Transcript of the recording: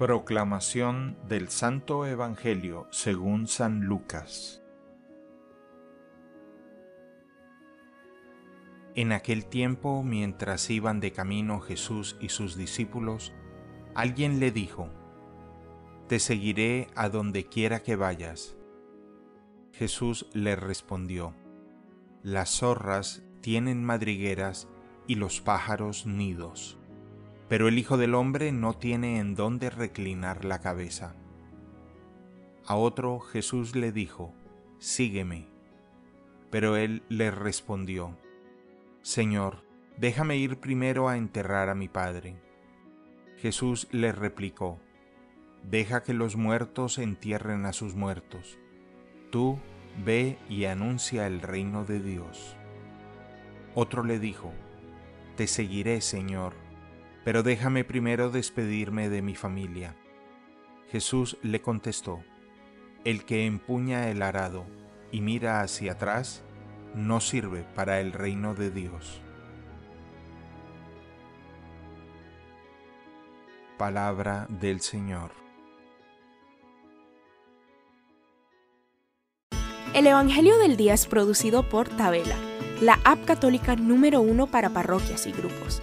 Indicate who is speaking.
Speaker 1: Proclamación del Santo Evangelio según San Lucas En aquel tiempo, mientras iban de camino Jesús y sus discípulos, alguien le dijo, Te seguiré a donde quiera que vayas. Jesús le respondió, Las zorras tienen madrigueras y los pájaros nidos pero el Hijo del Hombre no tiene en dónde reclinar la cabeza. A otro Jesús le dijo, Sígueme. Pero él le respondió, Señor, déjame ir primero a enterrar a mi Padre. Jesús le replicó, Deja que los muertos entierren a sus muertos. Tú ve y anuncia el reino de Dios. Otro le dijo, Te seguiré, Señor pero déjame primero despedirme de mi familia. Jesús le contestó, El que empuña el arado y mira hacia atrás, no sirve para el reino de Dios. Palabra del Señor.
Speaker 2: El Evangelio del Día es producido por Tabela, la app católica número uno para parroquias y grupos.